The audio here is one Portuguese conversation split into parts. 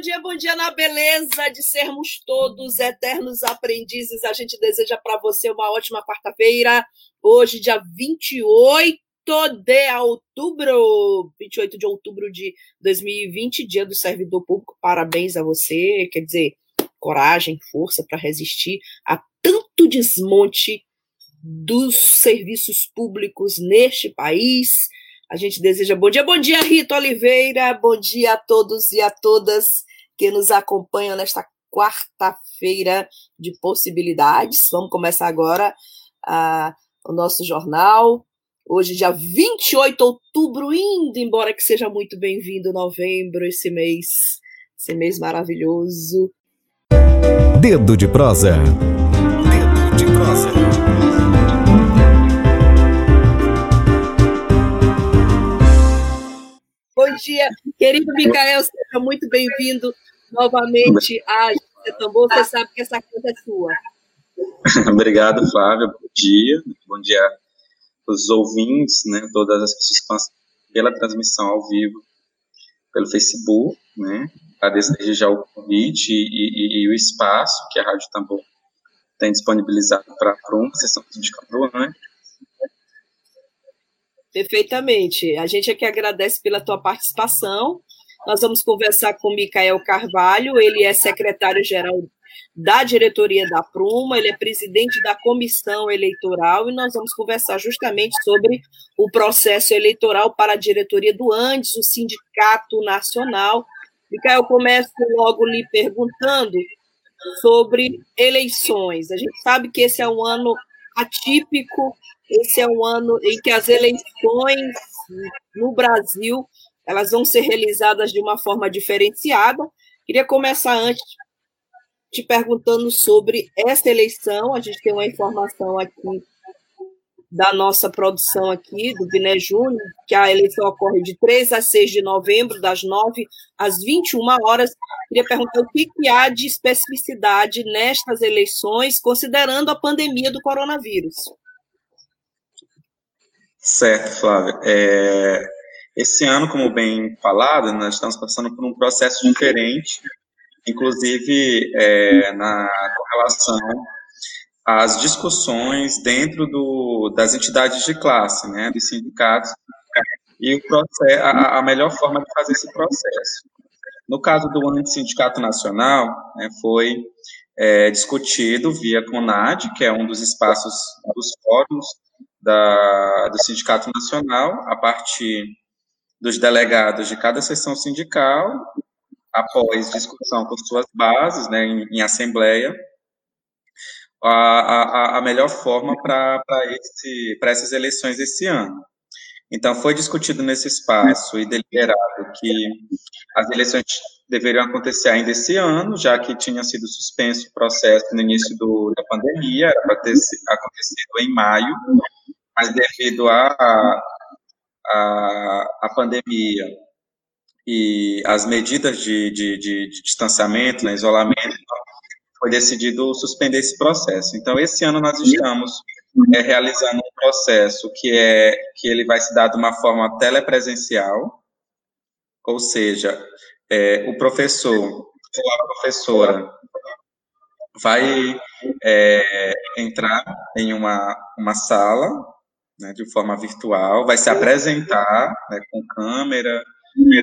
Dia na beleza de sermos todos eternos aprendizes. A gente deseja para você uma ótima quarta-feira. Hoje, dia 28 de outubro, 28 de outubro de 2020, dia do servidor público. Parabéns a você. Quer dizer, coragem, força para resistir a tanto desmonte dos serviços públicos neste país. A gente deseja bom dia, bom dia, Rita Oliveira, bom dia a todos e a todas que nos acompanham nesta quarta-feira de possibilidades. Vamos começar agora uh, o nosso jornal. Hoje, dia 28 de outubro, indo embora que seja muito bem-vindo novembro, esse mês, esse mês maravilhoso. Dedo de prosa. Dedo de prosa. Bom dia, querido Micael, seja muito bem-vindo novamente a Tambor, você sabe que essa coisa é sua. Obrigado, Flávio. Bom dia. Bom dia aos ouvintes, né, todas as pessoas que estão pela transmissão ao vivo pelo Facebook, né? Agradeço já o convite e, e, e, o espaço que a Rádio Tambor tem disponibilizado para uma sessão de né? Perfeitamente. A gente é que agradece pela tua participação nós vamos conversar com Micael Carvalho, ele é secretário-geral da diretoria da Pruma, ele é presidente da comissão eleitoral e nós vamos conversar justamente sobre o processo eleitoral para a diretoria do Andes, o Sindicato Nacional. Micael, começo logo lhe perguntando sobre eleições. A gente sabe que esse é um ano atípico, esse é um ano em que as eleições no Brasil elas vão ser realizadas de uma forma diferenciada. Queria começar antes te perguntando sobre essa eleição. A gente tem uma informação aqui da nossa produção aqui, do Biné Júnior, que a eleição ocorre de 3 a 6 de novembro, das 9 às 21 horas. Queria perguntar o que, que há de especificidade nestas eleições, considerando a pandemia do coronavírus. Certo, Flávia. É, esse ano, como bem falado, nós estamos passando por um processo diferente, inclusive é, na com relação às discussões dentro do, das entidades de classe, né, dos sindicatos, e o processo, a, a melhor forma de fazer esse processo. No caso do Sindicato Nacional, né, foi é, discutido via CONAD, que é um dos espaços dos fóruns da, do Sindicato Nacional, a partir dos delegados de cada seção sindical, após discussão com suas bases, né, em, em assembleia, a, a, a, melhor forma para essas eleições esse ano. Então, foi discutido nesse espaço e deliberado que as eleições deveriam acontecer ainda esse ano, já que tinha sido suspenso o processo no início do, da pandemia, era para ter acontecido em maio, mas devido a, a, a pandemia e as medidas de, de, de, de distanciamento, né, isolamento, foi decidido suspender esse processo. Então, esse ano nós estamos é, realizando um processo que é que ele vai se dar de uma forma telepresencial, ou seja, é, o professor ou a professora vai é, entrar em uma, uma sala né, de forma virtual, vai se apresentar né, com câmera,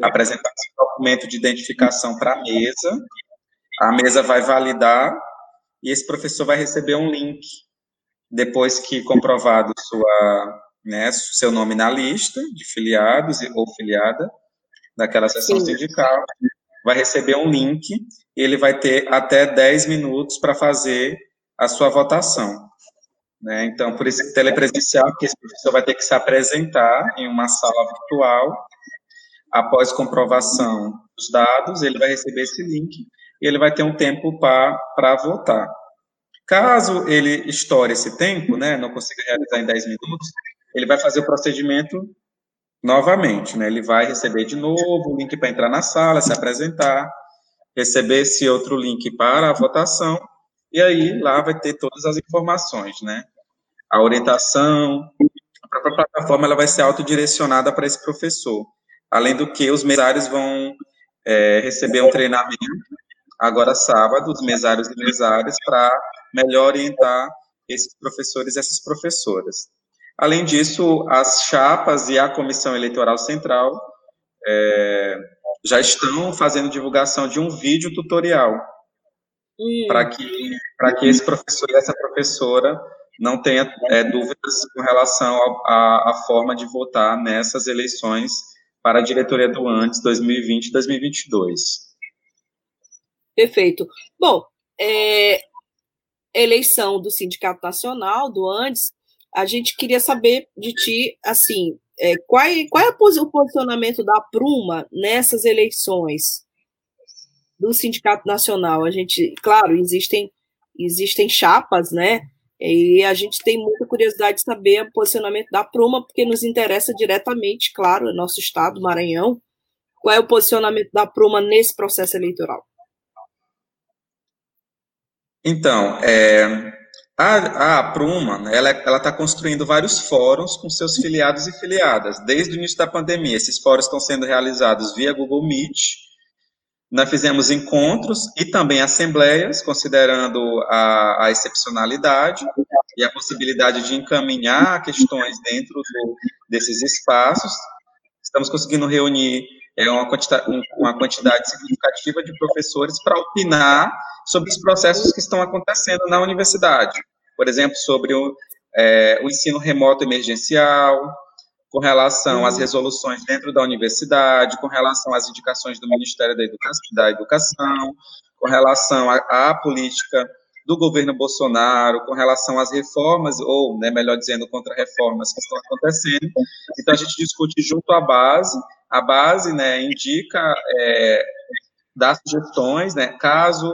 apresentar seu documento de identificação para a mesa, a mesa vai validar e esse professor vai receber um link depois que comprovado sua, né, seu nome na lista de filiados ou filiada daquela sessão Sim. sindical, vai receber um link e ele vai ter até 10 minutos para fazer a sua votação. Né? Então, por isso telepresencial, porque esse professor vai ter que se apresentar em uma sala virtual, após comprovação dos dados, ele vai receber esse link e ele vai ter um tempo para votar. Caso ele estoure esse tempo, né, não consiga realizar em 10 minutos, ele vai fazer o procedimento novamente, né? Ele vai receber de novo o link para entrar na sala, se apresentar, receber esse outro link para a votação, e aí lá vai ter todas as informações, né? A orientação, a própria plataforma ela vai ser autodirecionada para esse professor. Além do que, os mesários vão é, receber um treinamento, agora sábado, os mesários e mesárias, para melhor orientar esses professores e essas professoras. Além disso, as chapas e a Comissão Eleitoral Central é, já estão fazendo divulgação de um vídeo tutorial hum. para que, que esse professor e essa professora não tenha é, dúvidas com relação à forma de votar nessas eleições para a diretoria do ANTES 2020 2022. Perfeito. Bom, é, eleição do Sindicato Nacional, do ANDES, a gente queria saber de ti, assim, é, qual, é, qual é o posicionamento da Pruma nessas eleições do Sindicato Nacional? A gente, claro, existem, existem chapas, né? E a gente tem muita curiosidade de saber o posicionamento da Pruma, porque nos interessa diretamente, claro, nosso estado, Maranhão. Qual é o posicionamento da Pruma nesse processo eleitoral? Então, é, a, a Pruma, ela está construindo vários fóruns com seus filiados e filiadas, desde o início da pandemia. Esses fóruns estão sendo realizados via Google Meet. Nós fizemos encontros e também assembleias, considerando a, a excepcionalidade e a possibilidade de encaminhar questões dentro do, desses espaços. Estamos conseguindo reunir é, uma, quantidade, uma quantidade significativa de professores para opinar sobre os processos que estão acontecendo na universidade. Por exemplo, sobre o, é, o ensino remoto emergencial, com relação às resoluções dentro da universidade, com relação às indicações do Ministério da Educação, da Educação com relação à, à política do governo Bolsonaro, com relação às reformas, ou, né, melhor dizendo, contra-reformas que estão acontecendo. Então, a gente discute junto à base, a base né, indica, é, dá sugestões, né, caso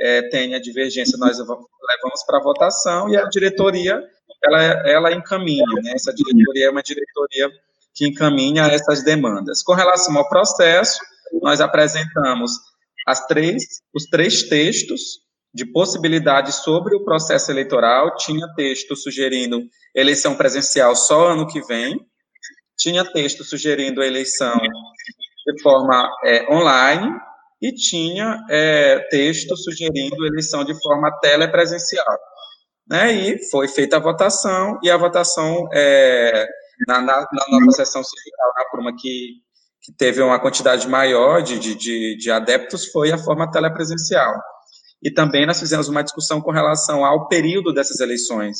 é, tenha divergência, nós levamos para votação e a diretoria ela, ela encaminha, né? Essa diretoria é uma diretoria que encaminha essas demandas. Com relação ao processo, nós apresentamos as três, os três textos de possibilidades sobre o processo eleitoral. Tinha texto sugerindo eleição presencial só ano que vem, tinha texto sugerindo eleição de forma é, online, e tinha é, texto sugerindo eleição de forma telepresencial. Né, e foi feita a votação, e a votação é, na, na, na nossa sessão sindical, na Pruma, que, que teve uma quantidade maior de, de, de adeptos, foi a forma telepresencial. E também nós fizemos uma discussão com relação ao período dessas eleições,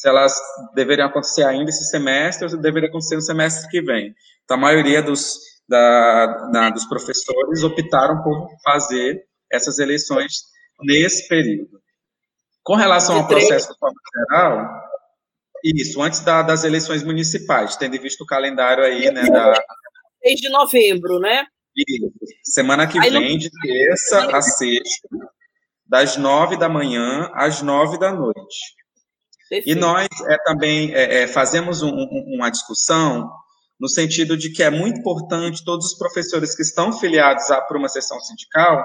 se, elas deveriam acontecer ainda esse semestre ou se deveriam acontecer no semestre que vem. Então, a maioria dos, da, da, dos professores optaram por fazer essas eleições nesse período. Com relação ao processo geral, isso, antes da, das eleições municipais, tendo visto o calendário aí, né, da... 6 de novembro, né? Isso, semana que aí vem, não... de terça a sexta, das nove da manhã às nove da noite. Perfeito. E nós é, também é, é, fazemos um, um, uma discussão no sentido de que é muito importante todos os professores que estão filiados a, por uma sessão sindical,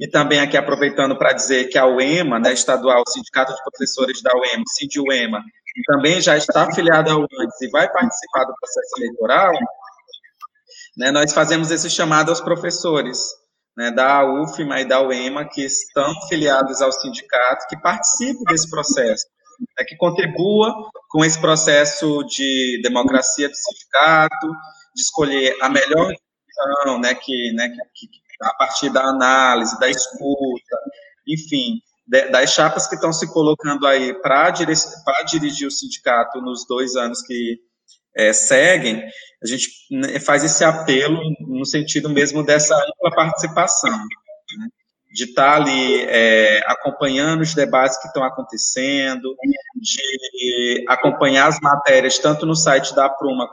e também aqui aproveitando para dizer que a UEMA, né, estadual, o Sindicato de Professores da UEMA, SINDI-UEMA, também já está afiliado ao UANTES e vai participar do processo eleitoral, né, nós fazemos esse chamado aos professores né, da UFMA e da UEMA que estão filiados ao sindicato, que participem desse processo, né, que contribua com esse processo de democracia do sindicato, de escolher a melhor opção, né, que, né, que, que, a partir da análise, da escuta, enfim, de, das chapas que estão se colocando aí para dirigir, dirigir o sindicato nos dois anos que é, seguem, a gente né, faz esse apelo no sentido mesmo dessa ampla participação. Né? De estar tá ali é, acompanhando os debates que estão acontecendo, de acompanhar as matérias tanto no site da Pruma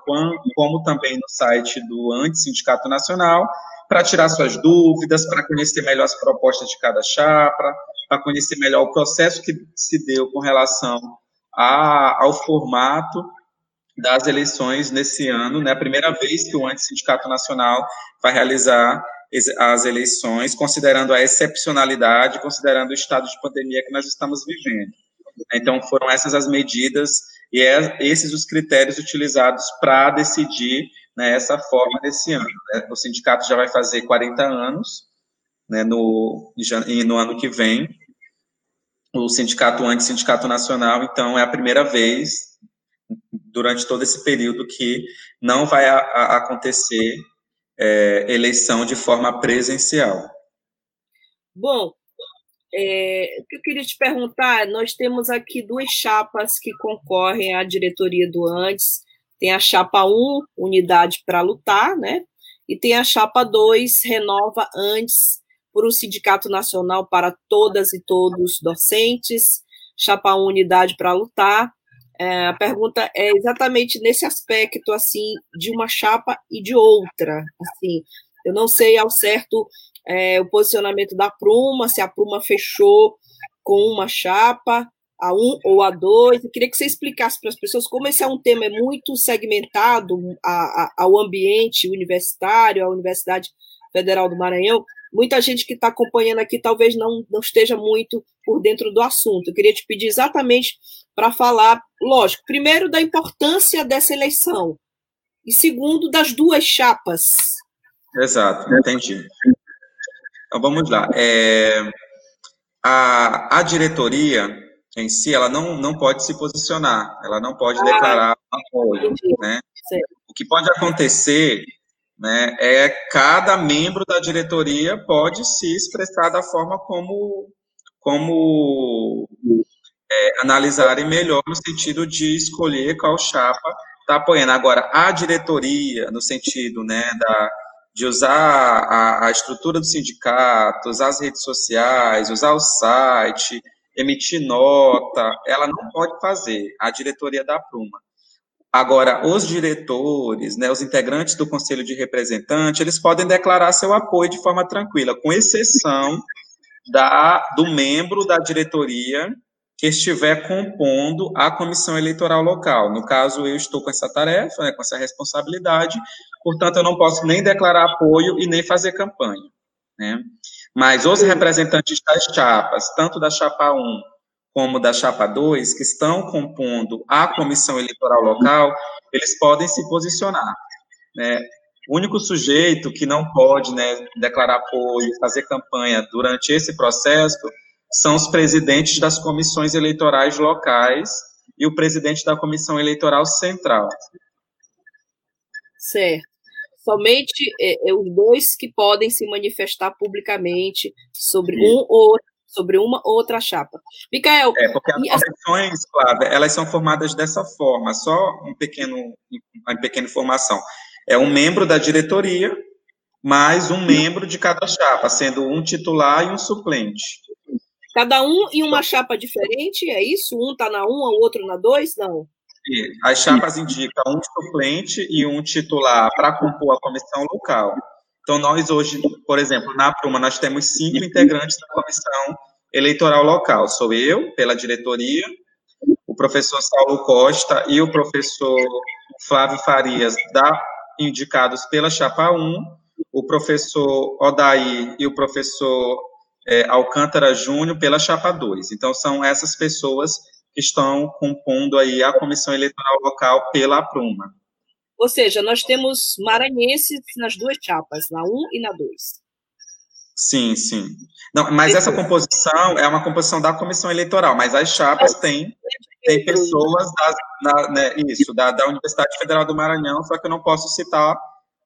como, também no site do Anti-Sindicato Nacional, para tirar suas dúvidas, para conhecer melhor as propostas de cada chapa, para conhecer melhor o processo que se deu com relação a, ao formato das eleições nesse ano, né? A primeira vez que o Anti-Sindicato Nacional vai realizar as eleições, considerando a excepcionalidade, considerando o estado de pandemia que nós estamos vivendo. Então, foram essas as medidas e é, esses os critérios utilizados para decidir né, essa forma desse ano. Né? O sindicato já vai fazer 40 anos né, no, no ano que vem, o sindicato anti-sindicato nacional, então é a primeira vez durante todo esse período que não vai a, a acontecer é, eleição de forma presencial. Bom, é, o que eu queria te perguntar, nós temos aqui duas chapas que concorrem à diretoria do Antes, tem a chapa 1, Unidade para Lutar, né? E tem a chapa 2, Renova Antes, por um Sindicato Nacional para todas e todos docentes, chapa 1, Unidade para Lutar, é, a pergunta é exatamente nesse aspecto, assim, de uma chapa e de outra. Assim, eu não sei ao certo é, o posicionamento da Pruma, se a Pruma fechou com uma chapa, a um ou a dois. Eu queria que você explicasse para as pessoas como esse é um tema muito segmentado a, a, ao ambiente universitário, à Universidade Federal do Maranhão. Muita gente que está acompanhando aqui talvez não, não esteja muito por dentro do assunto. Eu queria te pedir exatamente para falar, lógico, primeiro da importância dessa eleição e segundo das duas chapas. Exato, entendi. Então vamos lá. É, a, a diretoria em si, ela não, não pode se posicionar, ela não pode ah, declarar apoio, né? O que pode acontecer, né, é cada membro da diretoria pode se expressar da forma como como é, analisarem melhor no sentido de escolher qual chapa está apoiando. Agora, a diretoria, no sentido né, da, de usar a, a, estrutura do sindicato, usar as redes sociais, usar o site, emitir nota, ela não pode fazer, a diretoria da Pruma. Agora, os diretores, né, os integrantes do conselho de representante, eles podem declarar seu apoio de forma tranquila, com exceção da, do membro da diretoria que estiver compondo a comissão eleitoral local. No caso, eu estou com essa tarefa, né, com essa responsabilidade, portanto, eu não posso nem declarar apoio e nem fazer campanha. Né? Mas os representantes das chapas, tanto da chapa 1 como da chapa 2, que estão compondo a comissão eleitoral local, eles podem se posicionar. Né? O único sujeito que não pode né, declarar apoio, fazer campanha durante esse processo são os presidentes das comissões eleitorais locais e o presidente da comissão eleitoral central. Certo. Somente é, é, os dois que podem se manifestar publicamente sobre um ou sobre uma ou outra chapa. Micael. É, porque as comissões, Flávia, elas são formadas dessa forma, só um pequeno, uma pequena informação. É um membro da diretoria, mais um membro de cada chapa, sendo um titular e um suplente. Cada um em uma chapa diferente, é isso? Um está na 1, um, o outro na 2? Não. As chapas indicam um suplente e um titular para compor a comissão local. Então, nós hoje, por exemplo, na Pruma, nós temos cinco integrantes da comissão eleitoral local. Sou eu, pela diretoria, o professor Saulo Costa e o professor Flávio Farias, da, indicados pela chapa 1, o professor Odaí e o professor é, Alcântara Júnior pela chapa 2. Então, são essas pessoas que estão compondo aí a comissão eleitoral local pela Pruma. Ou seja, nós temos maranhenses nas duas chapas, na 1 e na 2. Sim, sim. Não, mas essa composição é uma composição da comissão eleitoral, mas as chapas têm, têm pessoas das, na, né, isso, da, da Universidade Federal do Maranhão, só que eu não posso citar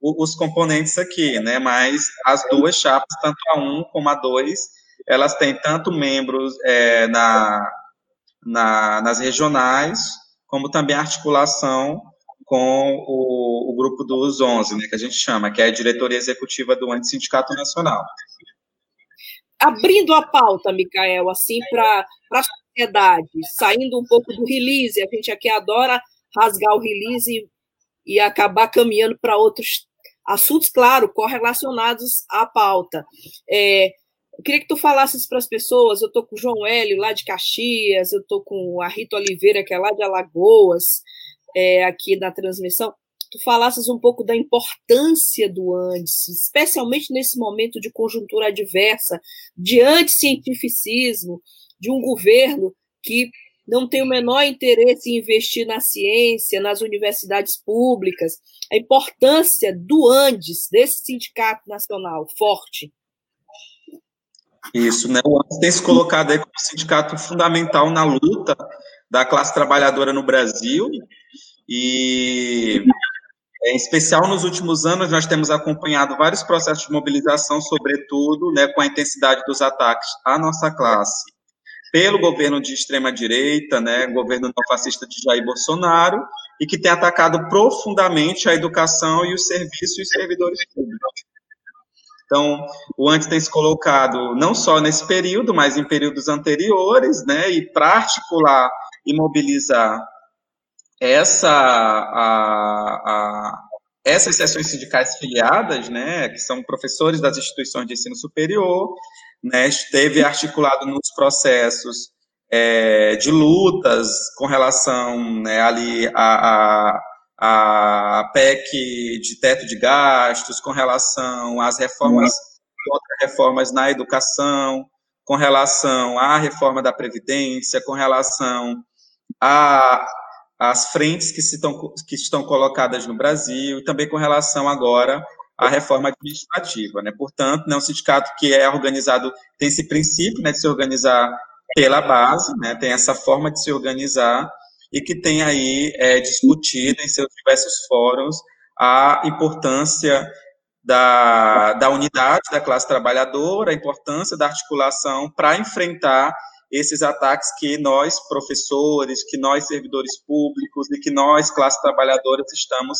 os componentes aqui, né? Mas as duas chapas, tanto a 1 como a 2, elas têm tanto membros é, na, na, nas regionais, como também articulação com o, o, grupo dos 11, né, que a gente chama, que é a diretoria executiva do Antissindicato Nacional. abrindo a pauta, Micael, assim, para a sociedade, saindo um pouco do release, a gente aqui adora rasgar o release e acabar caminhando para outros assuntos, claro, correlacionados à pauta. É, eu queria que tu falasses para as pessoas, eu estou com o João Hélio, lá de Caxias, eu estou com a Rita Oliveira, que é lá de Alagoas, é, aqui na transmissão, tu falasses um pouco da importância do antes, especialmente nesse momento de conjuntura adversa, de anticientificismo, de um governo que não tem o menor interesse em investir na ciência, nas universidades públicas, a importância do Andes, desse sindicato nacional forte. Isso, né? O Andes tem se colocado aí como sindicato fundamental na luta da classe trabalhadora no Brasil e em especial nos últimos anos, nós temos acompanhado vários processos de mobilização, sobretudo né, com a intensidade dos ataques à nossa classe, pelo governo de extrema-direita, né, governo neofascista de Jair Bolsonaro, e que tem atacado profundamente a educação e os serviços e os servidores públicos. Então, o antes tem se colocado não só nesse período, mas em períodos anteriores, né, e para articular e mobilizar essa, a, a, essas seções sindicais filiadas, né, que são professores das instituições de ensino superior, né, esteve articulado nos processos é, de lutas com relação né, ali a, a, a, PEC de teto de gastos, com relação às reformas, outras reformas na educação, com relação à reforma da Previdência, com relação a as frentes que, estão, que estão colocadas no Brasil, e também com relação agora à reforma administrativa. Né? Portanto, né, um sindicato que é organizado, tem esse princípio né, de se organizar pela base, né, tem essa forma de se organizar, e que tem aí é, discutido em seus diversos fóruns a importância da, da unidade da classe trabalhadora, a importância da articulação para enfrentar esses ataques que nós, professores, que nós, servidores públicos e que nós, classe trabalhadora, estamos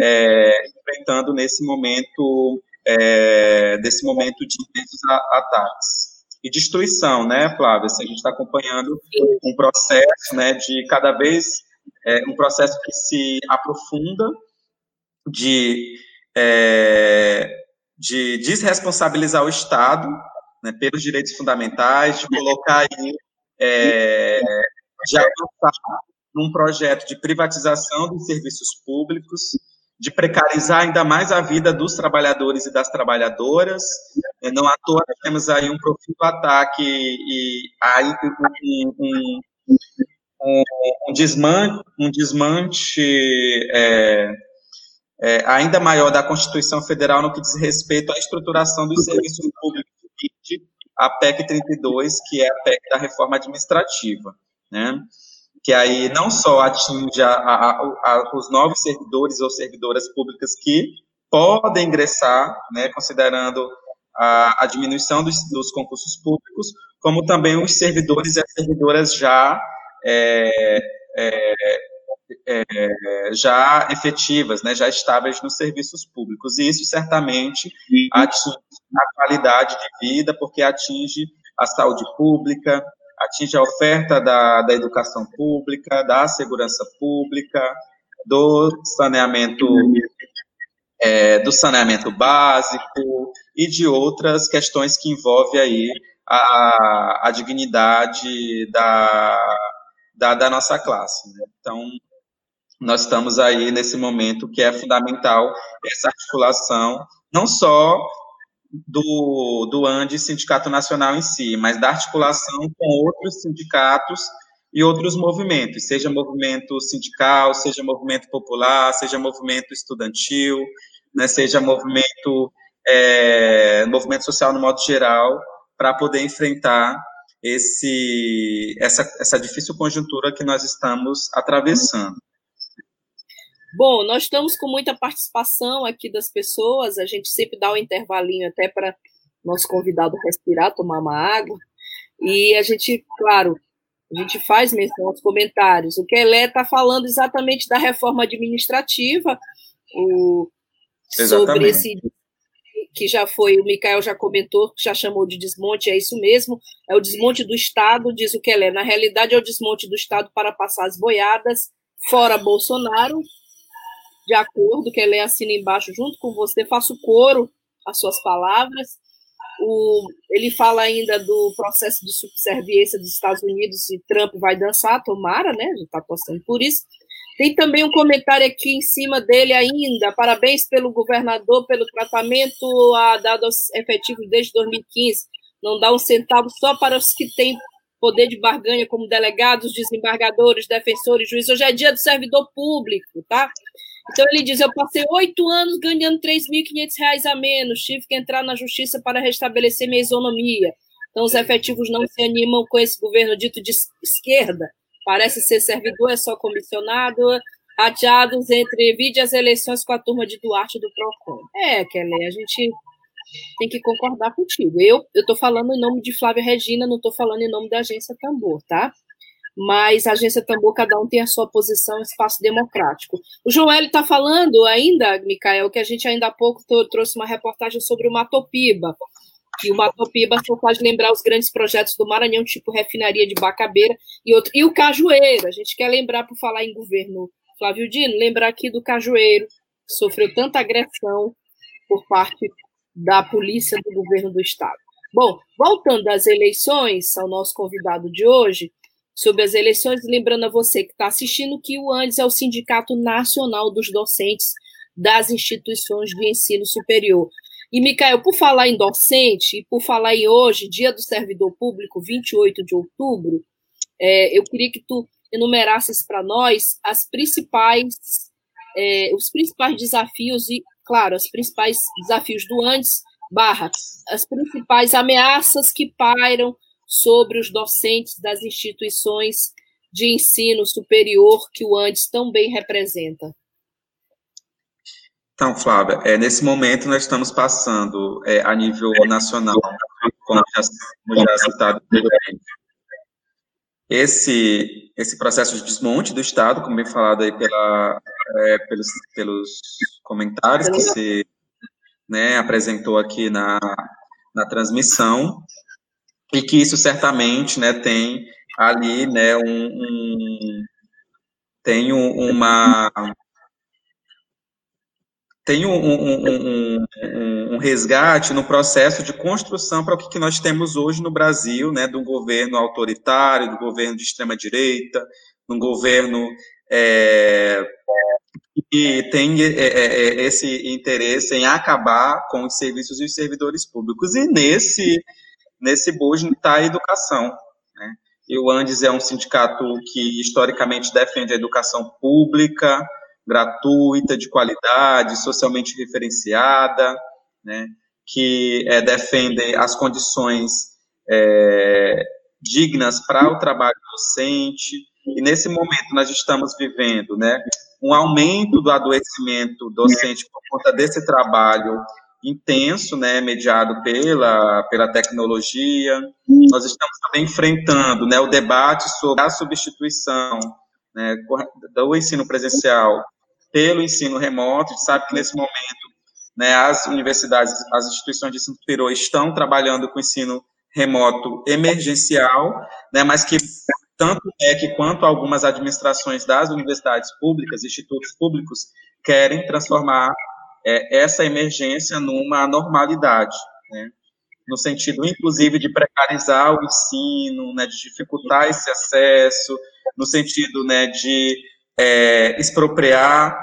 é, enfrentando nesse momento, é, desse momento de intensos ataques. E destruição, né, Flávia? Assim, a gente está acompanhando um processo né, de cada vez, é, um processo que se aprofunda de, é, de desresponsabilizar o Estado né, pelos direitos fundamentais, de colocar aí, é, de avançar num projeto de privatização dos serviços públicos, de precarizar ainda mais a vida dos trabalhadores e das trabalhadoras. É, não à toa temos aí um profundo ataque e aí um, um, um, desmante, um desmante é, é, ainda maior da Constituição Federal no que diz respeito à estruturação dos serviços públicos a PEC 32, que é a PEC da reforma administrativa, né? Que aí não só atinge a, a, a, os novos servidores ou servidoras públicas que podem ingressar, né, considerando a, diminuição dos, dos, concursos públicos, como também os servidores e as servidoras já é, é, é, já efetivas, né, já estáveis nos serviços públicos. E isso certamente atinge a qualidade de vida, porque atinge a saúde pública, atinge a oferta da, da educação pública, da segurança pública, do saneamento é, do saneamento básico e de outras questões que envolvem aí a, a dignidade da, da, da nossa classe. Né? Então, nós estamos aí nesse momento que é fundamental essa articulação, não só do, do ANDE, Sindicato Nacional em si, mas da articulação com outros sindicatos e outros movimentos, seja movimento sindical, seja movimento popular, seja movimento estudantil, né, seja movimento, é, movimento social no modo geral, para poder enfrentar esse, essa, essa difícil conjuntura que nós estamos atravessando. Bom, nós estamos com muita participação aqui das pessoas, a gente sempre dá um intervalinho até para nosso convidado respirar, tomar uma água, e a gente, claro, a gente faz menção aos comentários. O Kelé está falando exatamente da reforma administrativa, o, sobre esse que já foi, o Mikael já comentou, já chamou de desmonte, é isso mesmo, é o desmonte do Estado, diz o que é. Na realidade, é o desmonte do Estado para passar as boiadas, fora Bolsonaro, de acordo, que ele assina embaixo junto com você, faço coro às suas palavras. O, ele fala ainda do processo de subserviência dos Estados Unidos e Trump vai dançar, tomara, né? A gente está torcendo por isso. Tem também um comentário aqui em cima dele ainda. Parabéns pelo governador, pelo tratamento dado aos efetivos desde 2015. Não dá um centavo só para os que têm poder de barganha, como delegados, desembargadores, defensores, juízes. Hoje é dia do servidor público, tá? Então ele diz: Eu passei oito anos ganhando 3.500 reais a menos, tive que entrar na justiça para restabelecer minha isonomia. Então os efetivos não se animam com esse governo dito de esquerda parece ser servidor, é só comissionado, rateados entre vide as eleições com a turma de Duarte do PROCON. É, Kelly, a gente tem que concordar contigo. Eu estou falando em nome de Flávia Regina, não estou falando em nome da Agência Tambor, tá? Mas a Agência Tambor, cada um tem a sua posição, espaço democrático. O Joel está falando ainda, Micael, que a gente ainda há pouco trouxe uma reportagem sobre o Matopiba, que o Matopiba só faz lembrar os grandes projetos do Maranhão, tipo refinaria de Bacabeira e outro. E o Cajueiro, a gente quer lembrar, por falar em governo Flávio Dino, lembrar aqui do Cajueiro, que sofreu tanta agressão por parte da polícia do governo do Estado. Bom, voltando às eleições, ao nosso convidado de hoje, sobre as eleições, lembrando a você que está assistindo que o ANDES é o Sindicato Nacional dos Docentes das Instituições de Ensino Superior. E, Micael, por falar em docente, e por falar em hoje, Dia do Servidor Público, 28 de outubro, é, eu queria que tu enumerasses para nós as principais, é, os principais desafios e, claro, os principais desafios do antes, barra, as principais ameaças que pairam sobre os docentes das instituições de ensino superior que o antes tão bem representa. Então, Flávia, é, nesse momento nós estamos passando é, a nível nacional, como já, como já citado anteriormente, esse, esse processo de desmonte do Estado, como bem falado aí pela, é, pelos, pelos comentários que se né, apresentou aqui na, na transmissão, e que isso certamente né, tem ali né, um, um tem uma tem um, um, um, um, resgate no processo de construção para o que nós temos hoje no Brasil, né, do governo autoritário, do governo de extrema direita, um governo é, que tem é, é, é, esse interesse em acabar com os serviços e os servidores públicos. E nesse nesse bojo está a educação. Né? E o Andes é um sindicato que historicamente defende a educação pública, gratuita, de qualidade, socialmente referenciada, né, que é, defendem as condições é, dignas para o trabalho docente. E nesse momento nós estamos vivendo né, um aumento do adoecimento docente por conta desse trabalho intenso, né, mediado pela, pela tecnologia. Nós estamos também enfrentando né, o debate sobre a substituição né, do ensino presencial pelo ensino remoto. A gente sabe que nesse momento né, as universidades, as instituições de ensino superior estão trabalhando com ensino remoto emergencial, né, mas que tanto é que quanto algumas administrações das universidades públicas, institutos públicos, querem transformar é, essa emergência numa normalidade, né, no sentido, inclusive, de precarizar o ensino, né, de dificultar esse acesso, no sentido né, de é, expropriar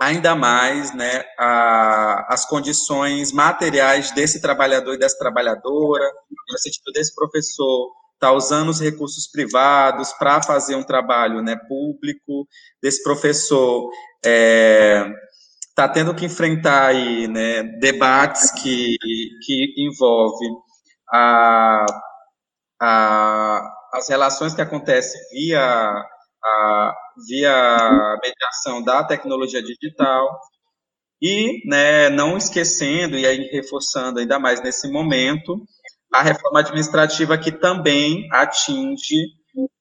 ainda mais né, a, as condições materiais desse trabalhador e dessa trabalhadora, no sentido desse professor tá usando os recursos privados para fazer um trabalho né, público, desse professor é, está tendo que enfrentar aí, né, debates que, que envolvem a, a, as relações que acontecem via a, via mediação da tecnologia digital. E, né, não esquecendo e aí reforçando ainda mais nesse momento a reforma administrativa que também atinge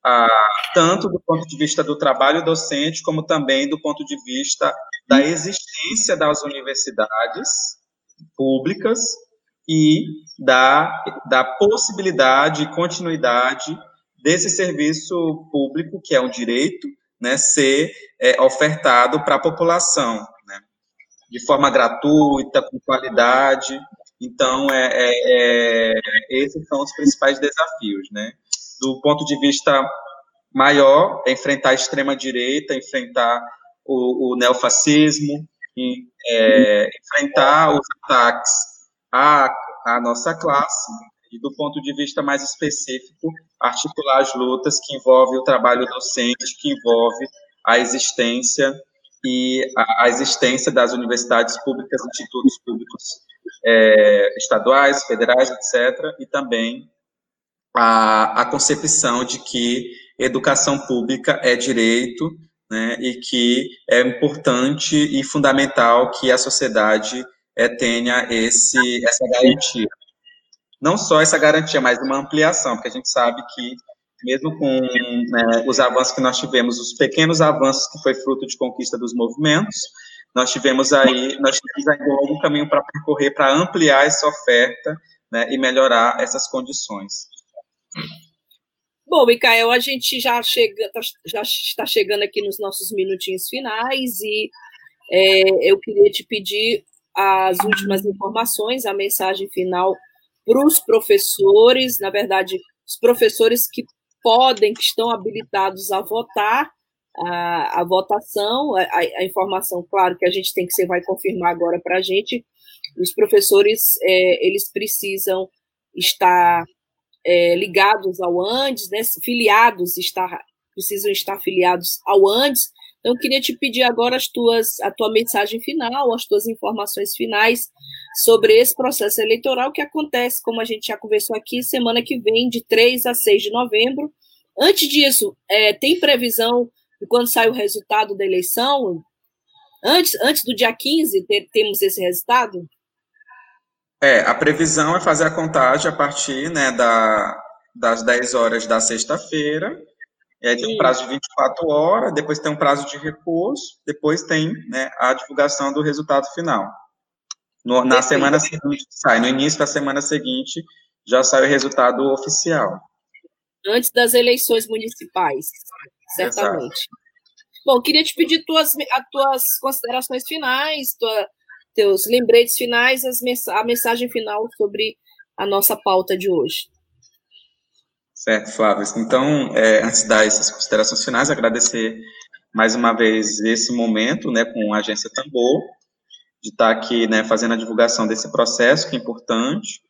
ah, tanto do ponto de vista do trabalho docente como também do ponto de vista da existência das universidades públicas e da, da possibilidade e continuidade desse serviço público, que é um direito, né, ser é, ofertado para a população, né, de forma gratuita, com qualidade. Então, é, é, é, esses são os principais desafios. Né. Do ponto de vista maior, é enfrentar a extrema-direita, enfrentar o, o neofascismo, e, é, enfrentar os ataques à, à nossa classe, e do ponto de vista mais específico, articular as lutas que envolvem o trabalho docente, que envolve a existência e a, existência das universidades públicas, institutos públicos é, estaduais, federais, etc., e também a, a concepção de que educação pública é direito, né, e que é importante e fundamental que a sociedade é, tenha esse, essa garantia. Não só essa garantia, mas uma ampliação, porque a gente sabe que, mesmo com né, os avanços que nós tivemos, os pequenos avanços que foi fruto de conquista dos movimentos, nós tivemos aí, nós tivemos ainda um longo caminho para percorrer, para ampliar essa oferta né, e melhorar essas condições. Bom, Micael, a gente já, chega, tá, já está chegando aqui nos nossos minutinhos finais e é, eu queria te pedir as últimas informações, a mensagem final para os professores, na verdade, os professores que podem, que estão habilitados a votar, a, a votação, a, a, informação, claro, que a gente tem que você vai confirmar agora para a gente, os professores, é, eles precisam estar é, ligados ao Andes, né, filiados, estar, precisam estar filiados ao Andes. Então, eu queria te pedir agora as tuas, a tua mensagem final, as tuas informações finais sobre esse processo eleitoral que acontece, como a gente já conversou aqui, semana que vem, de 3 a 6 de novembro. Antes disso, é, tem previsão de quando sai o resultado da eleição? Antes, antes do dia 15, ter, temos esse resultado? É, a previsão é fazer a contagem a partir né, da, das 10 horas da sexta-feira. É, tem um prazo de 24 horas, depois tem um prazo de recurso, depois tem né, a divulgação do resultado final. No, na semana seguinte, sai, no início da semana seguinte, já sai o resultado oficial. Antes das eleições municipais, certamente. Exato. Bom, queria te pedir tuas, as tuas considerações finais, tua, teus lembretes finais, mens a mensagem final sobre a nossa pauta de hoje. Certo, Flávio. Então, é, antes de dar essas considerações finais, agradecer mais uma vez esse momento, né, com a agência Tambor, de estar aqui, né, fazendo a divulgação desse processo que é importante,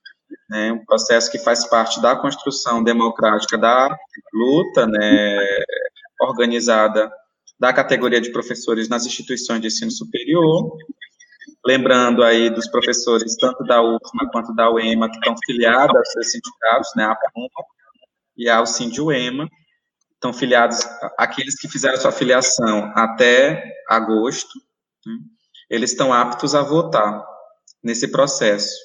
né, um processo que faz parte da construção democrática da luta, né, organizada da categoria de professores nas instituições de ensino superior, Lembrando aí dos professores, tanto da UFMA quanto da UEMA, que estão filiados aos seus sindicatos, né, a PUMA e ao SINDIUEMA, estão filiados, aqueles que fizeram sua filiação até agosto, né, eles estão aptos a votar nesse processo.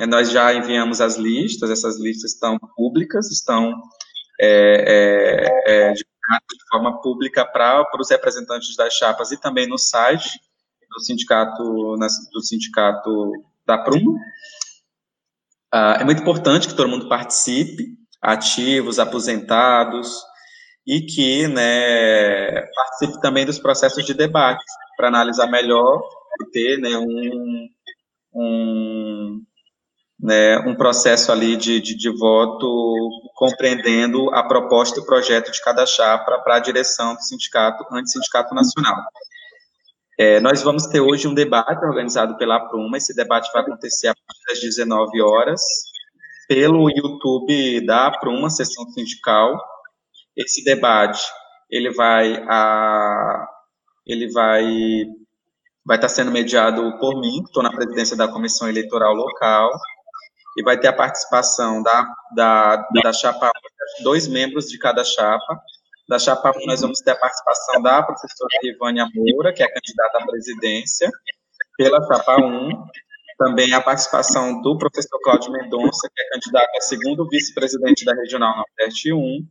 É, nós já enviamos as listas, essas listas estão públicas, estão é, é, é de forma pública para os representantes das chapas e também no site do sindicato, do sindicato da Prum. Ah, é muito importante que todo mundo participe, ativos, aposentados, e que né, participe também dos processos de debate, para analisar melhor e ter né, um, um, né, um processo ali de, de, de, voto compreendendo a proposta e o projeto de cada chapa para a direção do sindicato, anti-sindicato nacional. É, nós vamos ter hoje um debate organizado pela Pruma. Esse debate vai acontecer a partir das 19 horas pelo YouTube da Pruma, sessão sindical. Esse debate ele vai a ele vai vai estar sendo mediado por mim, que estou na presidência da comissão eleitoral local, e vai ter a participação da da, da chapa dois membros de cada chapa da chapa 1, nós vamos ter a participação da professora Ivânia Moura, que é candidata à presidência, pela chapa 1. Também a participação do professor Cláudio Mendonça, que é candidato a segundo vice-presidente da Regional Nordeste 1.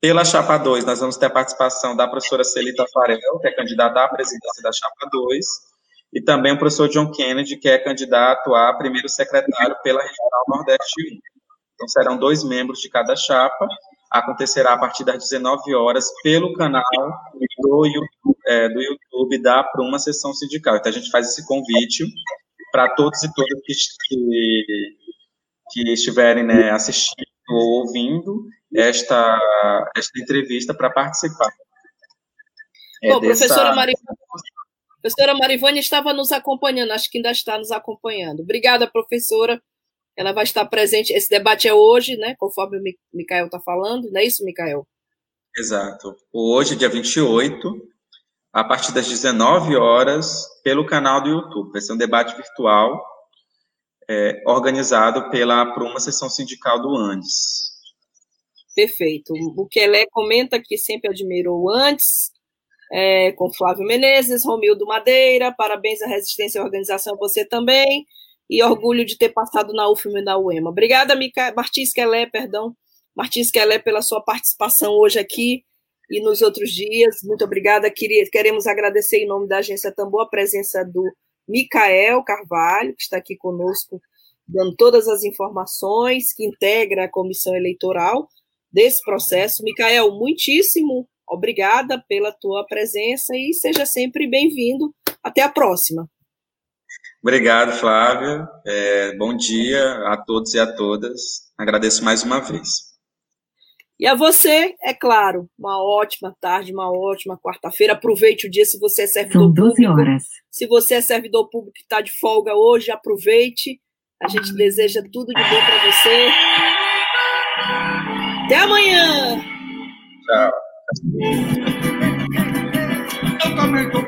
Pela chapa 2, nós vamos ter a participação da professora Celita Farel, que é candidata à presidência da chapa 2. e também o professor John Kennedy, que é candidato a primeiro secretário pela Regional Nordeste 1. Então, serão dois membros de cada chapa, acontecerá a partir das 19 horas pelo canal do YouTube, é, do YouTube da Pruma Sessão Sindical. Então, a gente faz esse convite para todos e todas que, que, que estiverem né, assistindo ou ouvindo esta, esta entrevista para participar. É Bom, dessa... professora professora Marivânia estava nos acompanhando, acho que ainda está nos acompanhando. Obrigada, professora. Ela vai estar presente. Esse debate é hoje, né? Conforme o Micael está falando, não é isso, Micael? Exato. Hoje, dia 28, a partir das 19 horas, pelo canal do YouTube. Vai ser um debate virtual é, organizado pela, por uma sessão sindical do Andes. Perfeito. O Kelé comenta que sempre admirou o Andes, é, com Flávio Menezes, Romildo Madeira, parabéns à resistência e à organização, você também, e orgulho de ter passado na UFM e na UEMA. Obrigada, Mica... Martins Kelé, perdão, Martins Kelé, pela sua participação hoje aqui e nos outros dias. Muito obrigada. Queremos agradecer em nome da Agência Tambor a presença do Micael Carvalho, que está aqui conosco, dando todas as informações, que integra a comissão eleitoral desse processo. Micael, muitíssimo obrigada pela tua presença e seja sempre bem-vindo. Até a próxima. Obrigado, Flávia. É, bom dia a todos e a todas. Agradeço mais uma vez. E a você, é claro, uma ótima tarde, uma ótima quarta-feira. Aproveite o dia se você é servidor São 12 público. Horas. Se você é servidor público que está de folga hoje, aproveite. A gente deseja tudo de bom para você. Até amanhã! Tchau. Eu também tô por aí.